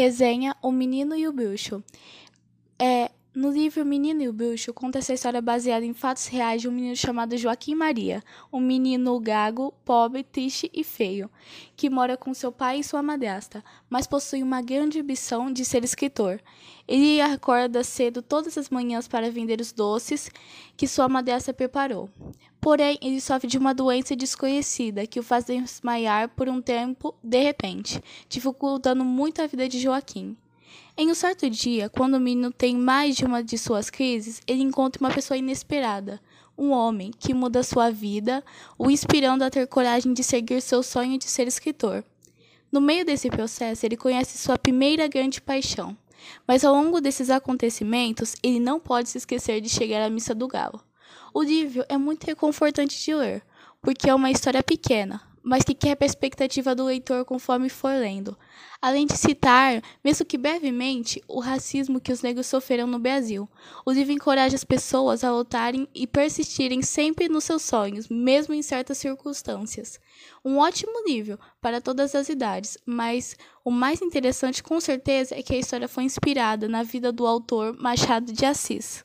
Resenha O Menino e o Bruxo. É, no livro Menino e o Bruxo, conta essa história baseada em fatos reais de um menino chamado Joaquim Maria, um menino gago, pobre, triste e feio, que mora com seu pai e sua madrasta, mas possui uma grande ambição de ser escritor. Ele acorda cedo todas as manhãs para vender os doces que sua madrasta preparou. Porém, ele sofre de uma doença desconhecida que o faz desmaiar por um tempo de repente, dificultando muito a vida de Joaquim. Em um certo dia, quando o menino tem mais de uma de suas crises, ele encontra uma pessoa inesperada, um homem que muda sua vida, o inspirando a ter coragem de seguir seu sonho de ser escritor. No meio desse processo, ele conhece sua primeira grande paixão, mas ao longo desses acontecimentos, ele não pode se esquecer de chegar à missa do galo. O livro é muito reconfortante de ler, porque é uma história pequena, mas que quebra a expectativa do leitor conforme for lendo. Além de citar, mesmo que brevemente, o racismo que os negros sofreram no Brasil. O livro encoraja as pessoas a lutarem e persistirem sempre nos seus sonhos, mesmo em certas circunstâncias. Um ótimo livro para todas as idades, mas o mais interessante com certeza é que a história foi inspirada na vida do autor Machado de Assis.